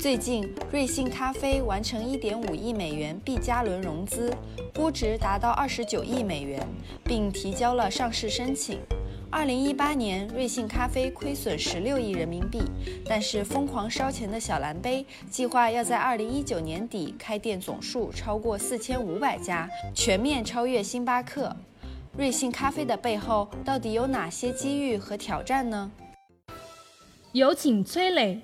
最近，瑞幸咖啡完成1.5亿美元 B 加轮融资，估值达到29亿美元，并提交了上市申请。2018年，瑞幸咖啡亏损16亿人民币，但是疯狂烧钱的小蓝杯计划要在2019年底开店总数超过4500家，全面超越星巴克。瑞幸咖啡的背后到底有哪些机遇和挑战呢？有请崔磊。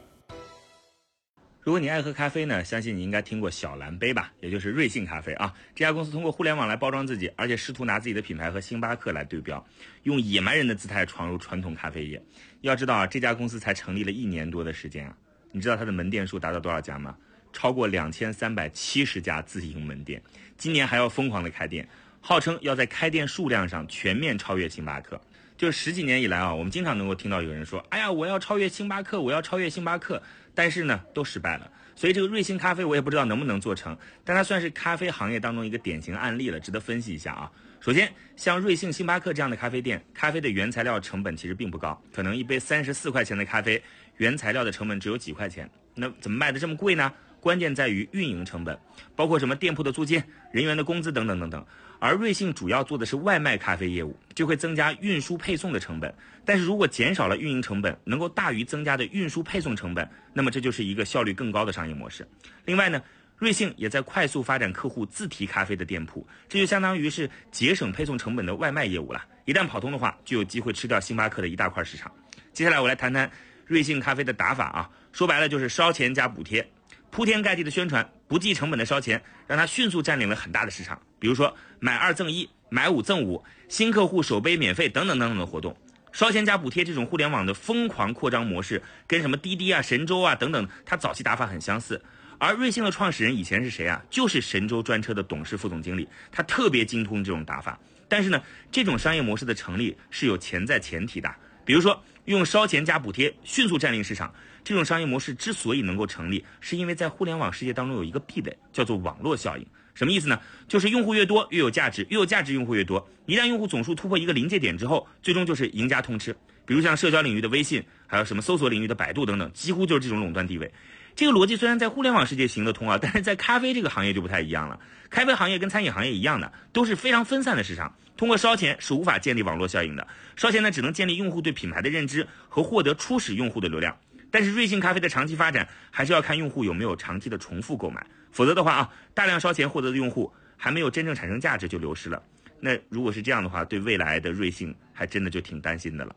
如果你爱喝咖啡呢，相信你应该听过小蓝杯吧，也就是瑞幸咖啡啊。这家公司通过互联网来包装自己，而且试图拿自己的品牌和星巴克来对标，用野蛮人的姿态闯入传统咖啡业。要知道啊，这家公司才成立了一年多的时间啊，你知道它的门店数达到多少家吗？超过两千三百七十家自营门店，今年还要疯狂的开店，号称要在开店数量上全面超越星巴克。就十几年以来啊，我们经常能够听到有人说：“哎呀，我要超越星巴克，我要超越星巴克。”但是呢，都失败了。所以这个瑞幸咖啡，我也不知道能不能做成，但它算是咖啡行业当中一个典型案例了，值得分析一下啊。首先，像瑞幸、星巴克这样的咖啡店，咖啡的原材料成本其实并不高，可能一杯三十四块钱的咖啡，原材料的成本只有几块钱，那怎么卖的这么贵呢？关键在于运营成本，包括什么店铺的租金、人员的工资等等等等。而瑞幸主要做的是外卖咖啡业务，就会增加运输配送的成本。但是如果减少了运营成本，能够大于增加的运输配送成本，那么这就是一个效率更高的商业模式。另外呢，瑞幸也在快速发展客户自提咖啡的店铺，这就相当于是节省配送成本的外卖业务了。一旦跑通的话，就有机会吃掉星巴克的一大块市场。接下来我来谈谈瑞幸咖啡的打法啊，说白了就是烧钱加补贴。铺天盖地的宣传，不计成本的烧钱，让他迅速占领了很大的市场。比如说买二赠一、买五赠五、新客户首杯免费等等等等的活动，烧钱加补贴这种互联网的疯狂扩张模式，跟什么滴滴啊、神州啊等等，它早期打法很相似。而瑞幸的创始人以前是谁啊？就是神州专车的董事副总经理，他特别精通这种打法。但是呢，这种商业模式的成立是有潜在前提的，比如说用烧钱加补贴迅速占领市场。这种商业模式之所以能够成立，是因为在互联网世界当中有一个壁垒，叫做网络效应。什么意思呢？就是用户越多越有价值，越有价值用户越多。一旦用户总数突破一个临界点之后，最终就是赢家通吃。比如像社交领域的微信，还有什么搜索领域的百度等等，几乎就是这种垄断地位。这个逻辑虽然在互联网世界行得通啊，但是在咖啡这个行业就不太一样了。咖啡行业跟餐饮行业一样的，都是非常分散的市场，通过烧钱是无法建立网络效应的。烧钱呢，只能建立用户对品牌的认知和获得初始用户的流量。但是瑞幸咖啡的长期发展还是要看用户有没有长期的重复购买，否则的话啊，大量烧钱获得的用户还没有真正产生价值就流失了。那如果是这样的话，对未来的瑞幸还真的就挺担心的了。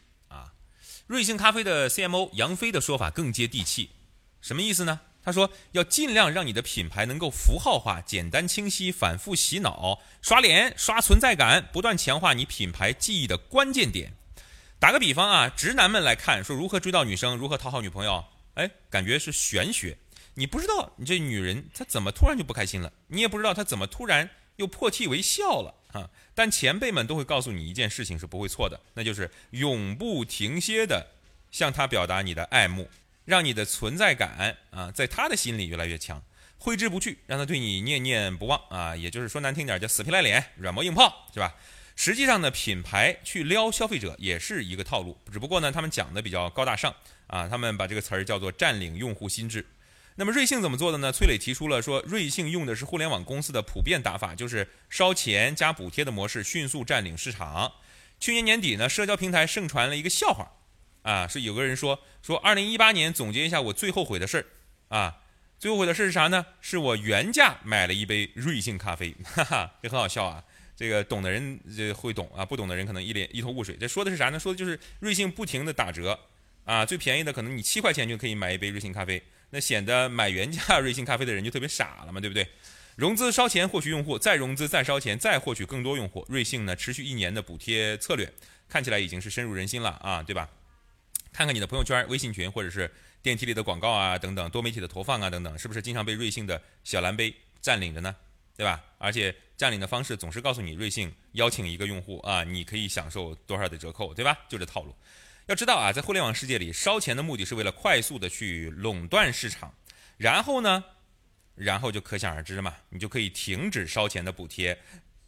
瑞幸咖啡的 CMO 杨飞的说法更接地气，什么意思呢？他说要尽量让你的品牌能够符号化、简单清晰、反复洗脑、刷脸、刷存在感，不断强化你品牌记忆的关键点。打个比方啊，直男们来看说如何追到女生，如何讨好女朋友，哎，感觉是玄学。你不知道你这女人她怎么突然就不开心了，你也不知道她怎么突然又破涕为笑了啊。但前辈们都会告诉你一件事情是不会错的，那就是永不停歇的向他表达你的爱慕，让你的存在感啊在他的心里越来越强，挥之不去，让他对你念念不忘啊。也就是说难听点叫死皮赖脸、软磨硬泡，是吧？实际上呢，品牌去撩消费者也是一个套路，只不过呢，他们讲的比较高大上啊，他们把这个词儿叫做占领用户心智。那么瑞幸怎么做的呢？崔磊提出了说，瑞幸用的是互联网公司的普遍打法，就是烧钱加补贴的模式，迅速占领市场。去年年底呢，社交平台盛传了一个笑话，啊，是有个人说说，二零一八年总结一下我最后悔的事儿，啊，最后悔的事是啥呢？是我原价买了一杯瑞幸咖啡，哈哈，这很好笑啊。这个懂的人这会懂啊，不懂的人可能一脸一头雾水。这说的是啥呢？说的就是瑞幸不停的打折啊，最便宜的可能你七块钱就可以买一杯瑞幸咖啡，那显得买原价瑞幸咖啡的人就特别傻了嘛，对不对？融资烧钱获取用户，再融资再烧钱再获取更多用户。瑞幸呢，持续一年的补贴策略，看起来已经是深入人心了啊，对吧？看看你的朋友圈、微信群或者是。电梯里的广告啊，等等，多媒体的投放啊，等等，是不是经常被瑞幸的小蓝杯占领着呢？对吧？而且占领的方式总是告诉你，瑞幸邀请一个用户啊，你可以享受多少的折扣，对吧？就这套路。要知道啊，在互联网世界里，烧钱的目的是为了快速的去垄断市场，然后呢，然后就可想而知嘛，你就可以停止烧钱的补贴，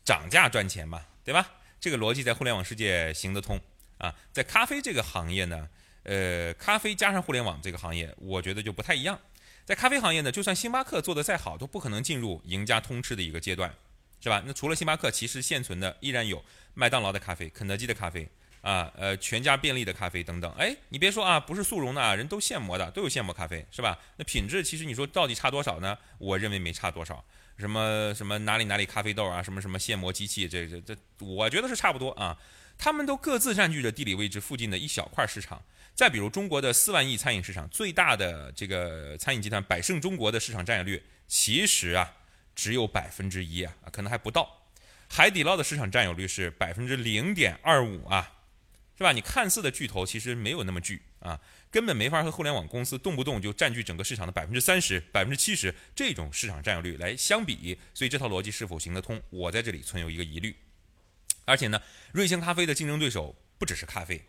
涨价赚钱嘛，对吧？这个逻辑在互联网世界行得通啊，在咖啡这个行业呢。呃，咖啡加上互联网这个行业，我觉得就不太一样。在咖啡行业呢，就算星巴克做得再好，都不可能进入赢家通吃的一个阶段，是吧？那除了星巴克，其实现存的依然有麦当劳的咖啡、肯德基的咖啡啊，呃，全家便利的咖啡等等。哎，你别说啊，不是速溶的啊，人都现磨的，都有现磨咖啡，是吧？那品质其实你说到底差多少呢？我认为没差多少。什么什么哪里哪里咖啡豆啊，什么什么现磨机器，这这这，我觉得是差不多啊。他们都各自占据着地理位置附近的一小块市场。再比如中国的四万亿餐饮市场，最大的这个餐饮集团百胜中国的市场占有率，其实啊只有百分之一啊，可能还不到。海底捞的市场占有率是百分之零点二五啊，对吧？你看似的巨头，其实没有那么巨啊，根本没法和互联网公司动不动就占据整个市场的百分之三十、百分之七十这种市场占有率来相比。所以这套逻辑是否行得通，我在这里存有一个疑虑。而且呢，瑞幸咖啡的竞争对手不只是咖啡，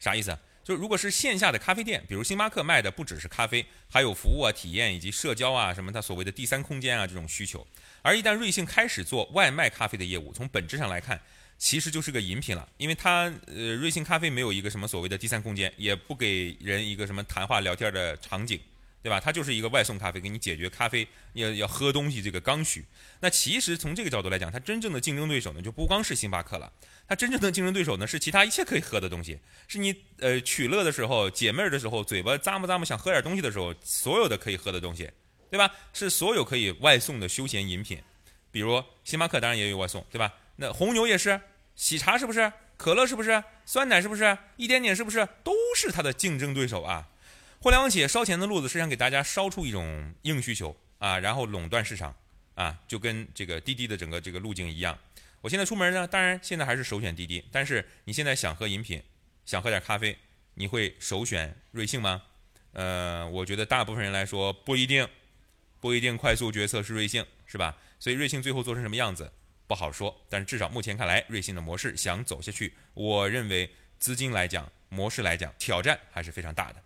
啥意思？就如果是线下的咖啡店，比如星巴克卖的不只是咖啡，还有服务啊、体验以及社交啊，什么它所谓的第三空间啊这种需求。而一旦瑞幸开始做外卖咖啡的业务，从本质上来看，其实就是个饮品了，因为它呃瑞幸咖啡没有一个什么所谓的第三空间，也不给人一个什么谈话聊天的场景。对吧？它就是一个外送咖啡，给你解决咖啡要要喝东西这个刚需。那其实从这个角度来讲，它真正的竞争对手呢，就不光是星巴克了。它真正的竞争对手呢，是其他一切可以喝的东西，是你呃取乐的时候、解闷儿的时候、嘴巴咂摸咂摸想喝点东西的时候，所有的可以喝的东西，对吧？是所有可以外送的休闲饮品。比如星巴克当然也有外送，对吧？那红牛也是，喜茶是不是？可乐是不是？酸奶是不是？一点点是不是？都是它的竞争对手啊。互联网企业烧钱的路子是想给大家烧出一种硬需求啊，然后垄断市场啊，就跟这个滴滴的整个这个路径一样。我现在出门呢，当然现在还是首选滴滴，但是你现在想喝饮品，想喝点咖啡，你会首选瑞幸吗？呃，我觉得大部分人来说不一定，不一定快速决策是瑞幸，是吧？所以瑞幸最后做成什么样子不好说，但是至少目前看来，瑞幸的模式想走下去，我认为资金来讲，模式来讲，挑战还是非常大的。